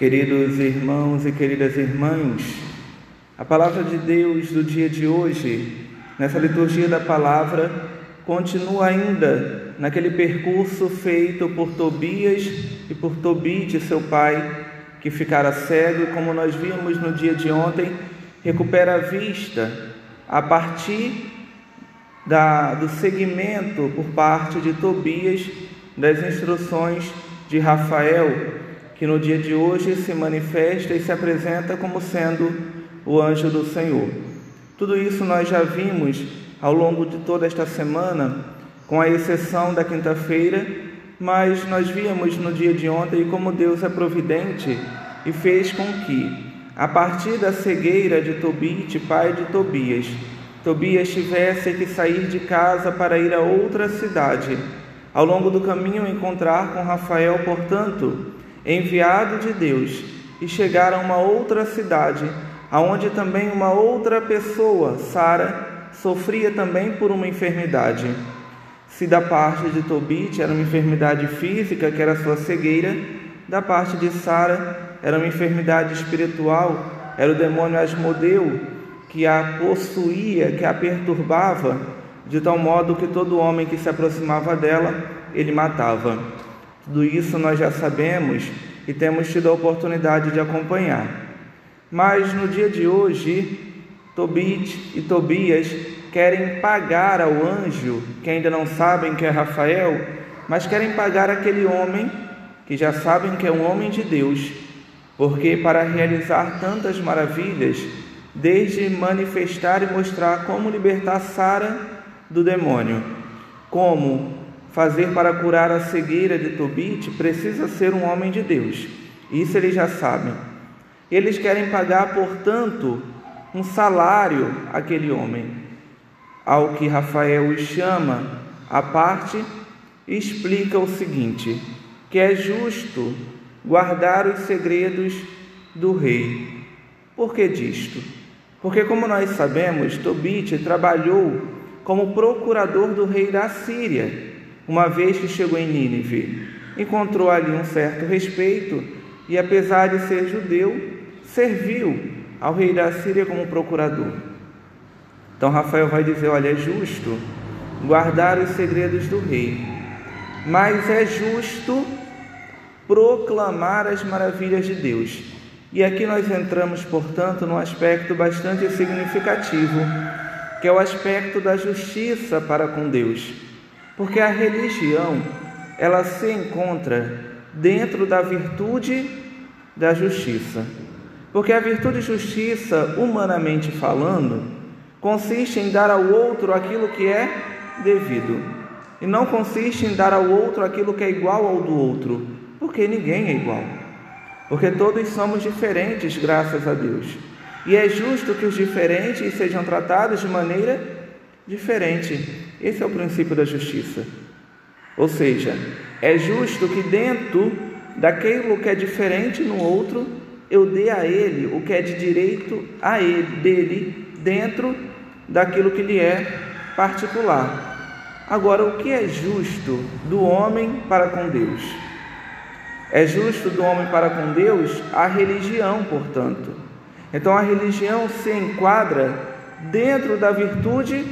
Queridos irmãos e queridas irmãs, a palavra de Deus do dia de hoje, nessa liturgia da palavra, continua ainda naquele percurso feito por Tobias e por Tobite, seu pai, que ficara cego e, como nós vimos no dia de ontem, recupera a vista a partir da, do segmento por parte de Tobias das instruções de Rafael que no dia de hoje se manifesta e se apresenta como sendo o anjo do Senhor. Tudo isso nós já vimos ao longo de toda esta semana, com a exceção da quinta-feira, mas nós víamos no dia de ontem como Deus é providente e fez com que, a partir da cegueira de Tobite, pai de Tobias, Tobias tivesse que sair de casa para ir a outra cidade. Ao longo do caminho encontrar com Rafael, portanto, enviado de Deus, e chegar a uma outra cidade, aonde também uma outra pessoa, Sara, sofria também por uma enfermidade. Se da parte de Tobit era uma enfermidade física, que era sua cegueira, da parte de Sara era uma enfermidade espiritual, era o demônio Asmodeu que a possuía, que a perturbava, de tal modo que todo homem que se aproximava dela, ele matava. Tudo isso nós já sabemos e temos tido a oportunidade de acompanhar. Mas no dia de hoje, Tobit e Tobias querem pagar ao anjo, que ainda não sabem que é Rafael, mas querem pagar aquele homem que já sabem que é um homem de Deus, porque para realizar tantas maravilhas, desde manifestar e mostrar como libertar Sara do demônio, como fazer para curar a cegueira de Tobit, precisa ser um homem de Deus. Isso eles já sabem. Eles querem pagar, portanto, um salário àquele homem. Ao que Rafael os chama à parte explica o seguinte: que é justo guardar os segredos do rei. Por que disto? Porque, como nós sabemos, Tobit trabalhou como procurador do rei da Síria uma vez que chegou em Nínive. Encontrou ali um certo respeito e, apesar de ser judeu, serviu ao rei da Síria como procurador. Então Rafael vai dizer: olha, é justo guardar os segredos do rei, mas é justo proclamar as maravilhas de Deus. E aqui nós entramos, portanto, num aspecto bastante significativo, que é o aspecto da justiça para com Deus. Porque a religião, ela se encontra dentro da virtude da justiça. Porque a virtude e justiça, humanamente falando, consiste em dar ao outro aquilo que é devido, e não consiste em dar ao outro aquilo que é igual ao do outro, porque ninguém é igual. Porque todos somos diferentes, graças a Deus. E é justo que os diferentes sejam tratados de maneira diferente. Esse é o princípio da justiça. Ou seja, é justo que dentro daquilo que é diferente no outro, eu dê a ele o que é de direito a ele, dele, dentro daquilo que lhe é particular. Agora, o que é justo do homem para com Deus? É justo do homem para com Deus a religião, portanto. Então, a religião se enquadra dentro da virtude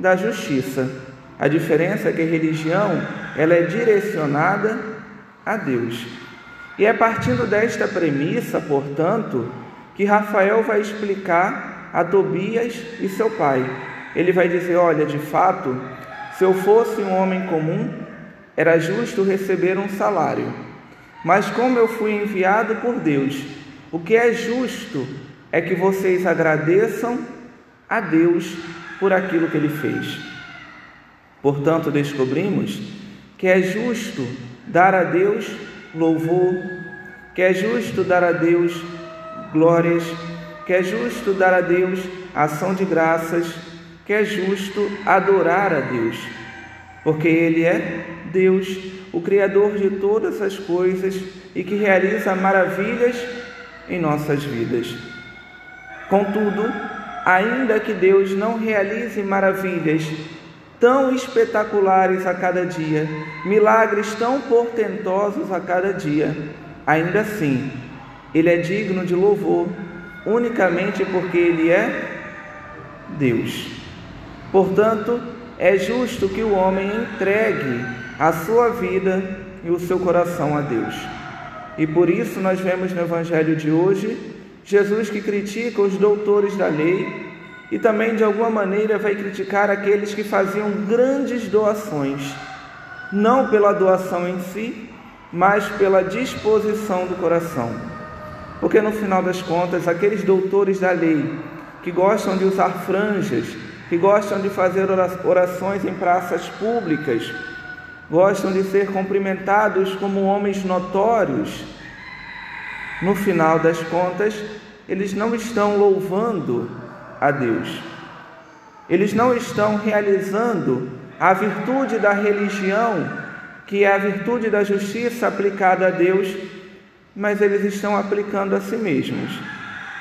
da justiça. A diferença é que a religião ela é direcionada a Deus. E é partindo desta premissa, portanto, que Rafael vai explicar a Tobias e seu pai. Ele vai dizer: Olha, de fato, se eu fosse um homem comum, era justo receber um salário. Mas como eu fui enviado por Deus, o que é justo é que vocês agradeçam a Deus por aquilo que ele fez. Portanto, descobrimos que é justo dar a Deus louvor, que é justo dar a Deus glórias, que é justo dar a Deus ação de graças, que é justo adorar a Deus, porque Ele é Deus, o Criador de todas as coisas e que realiza maravilhas em nossas vidas. Contudo, ainda que Deus não realize maravilhas tão espetaculares a cada dia, milagres tão portentosos a cada dia, ainda assim, Ele é digno de louvor unicamente porque Ele é Deus. Portanto, é justo que o homem entregue a sua vida e o seu coração a Deus. E por isso nós vemos no Evangelho de hoje Jesus que critica os doutores da lei e também de alguma maneira vai criticar aqueles que faziam grandes doações, não pela doação em si, mas pela disposição do coração. Porque no final das contas, aqueles doutores da lei que gostam de usar franjas, que gostam de fazer orações em praças públicas, gostam de ser cumprimentados como homens notórios, no final das contas, eles não estão louvando a Deus. Eles não estão realizando a virtude da religião, que é a virtude da justiça aplicada a Deus, mas eles estão aplicando a si mesmos.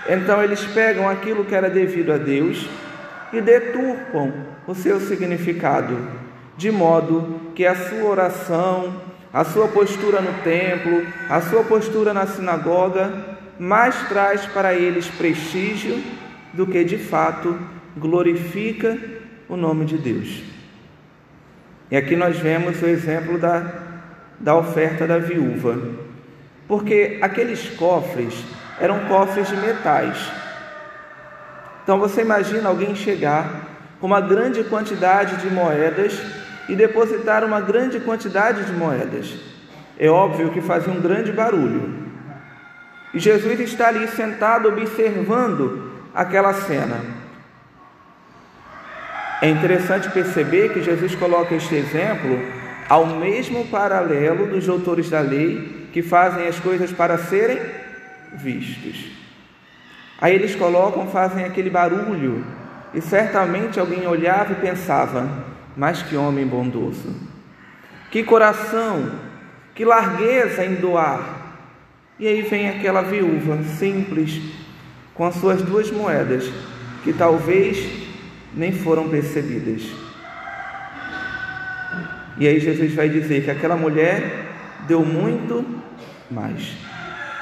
Então eles pegam aquilo que era devido a Deus e deturpam o seu significado, de modo que a sua oração, a sua postura no templo, a sua postura na sinagoga, mais traz para eles prestígio do que de fato glorifica o nome de Deus. E aqui nós vemos o exemplo da, da oferta da viúva, porque aqueles cofres eram cofres de metais. Então você imagina alguém chegar com uma grande quantidade de moedas e depositar uma grande quantidade de moedas. É óbvio que fazia um grande barulho. E Jesus está ali sentado observando aquela cena. É interessante perceber que Jesus coloca este exemplo ao mesmo paralelo dos autores da lei que fazem as coisas para serem vistos. Aí eles colocam, fazem aquele barulho, e certamente alguém olhava e pensava: mas que homem bondoso, que coração, que largueza em doar. E aí vem aquela viúva simples, com as suas duas moedas, que talvez nem foram percebidas. E aí Jesus vai dizer que aquela mulher deu muito mais.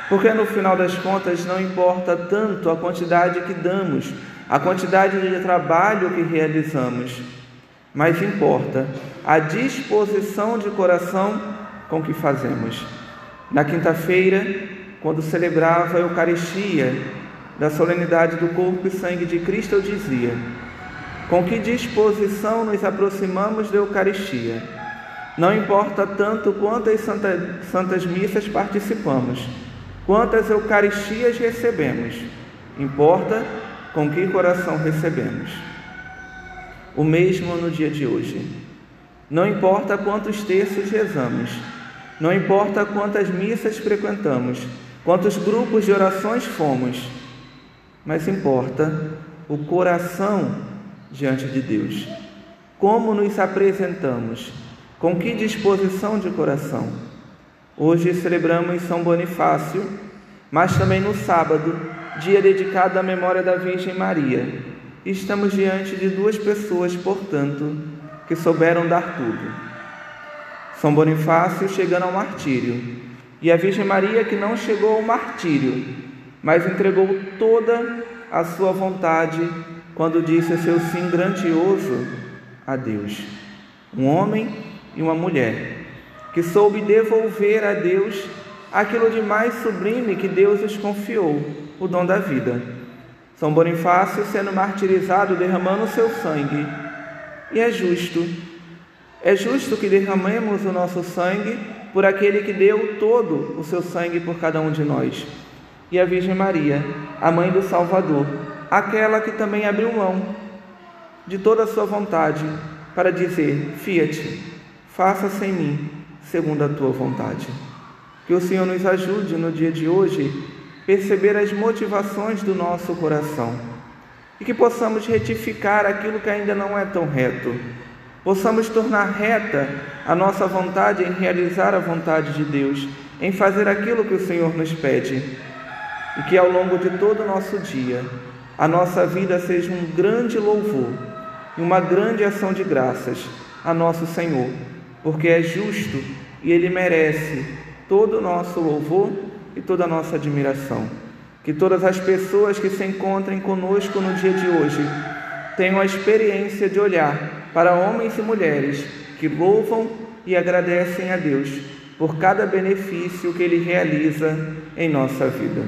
Porque no final das contas não importa tanto a quantidade que damos, a quantidade de trabalho que realizamos mas importa a disposição de coração com que fazemos. Na quinta-feira, quando celebrava a Eucaristia da solenidade do corpo e sangue de Cristo, eu dizia: com que disposição nos aproximamos da Eucaristia? Não importa tanto quantas santa, santas missas participamos, quantas Eucaristias recebemos, importa com que coração recebemos o mesmo no dia de hoje. Não importa quantos terços rezamos, não importa quantas missas frequentamos, quantos grupos de orações fomos, mas importa o coração diante de Deus. Como nos apresentamos, com que disposição de coração. Hoje celebramos São Bonifácio, mas também no sábado, dia dedicado à memória da Virgem Maria estamos diante de duas pessoas, portanto, que souberam dar tudo. São Bonifácio chegando ao martírio e a Virgem Maria que não chegou ao martírio, mas entregou toda a sua vontade quando disse seu sim grandioso a Deus. Um homem e uma mulher que soube devolver a Deus aquilo de mais sublime que Deus os confiou, o dom da vida. São Bonifácio sendo martirizado, derramando seu sangue. E é justo, é justo que derramemos o nosso sangue por aquele que deu todo o seu sangue por cada um de nós. E a Virgem Maria, a mãe do Salvador, aquela que também abriu mão de toda a sua vontade para dizer: Fiat, faça-se em mim segundo a tua vontade. Que o Senhor nos ajude no dia de hoje perceber as motivações do nosso coração e que possamos retificar aquilo que ainda não é tão reto. Possamos tornar reta a nossa vontade em realizar a vontade de Deus, em fazer aquilo que o Senhor nos pede. E que ao longo de todo o nosso dia, a nossa vida seja um grande louvor e uma grande ação de graças a nosso Senhor, porque é justo e Ele merece todo o nosso louvor e toda a nossa admiração. Que todas as pessoas que se encontrem conosco no dia de hoje tenham a experiência de olhar para homens e mulheres que louvam e agradecem a Deus por cada benefício que Ele realiza em nossa vida.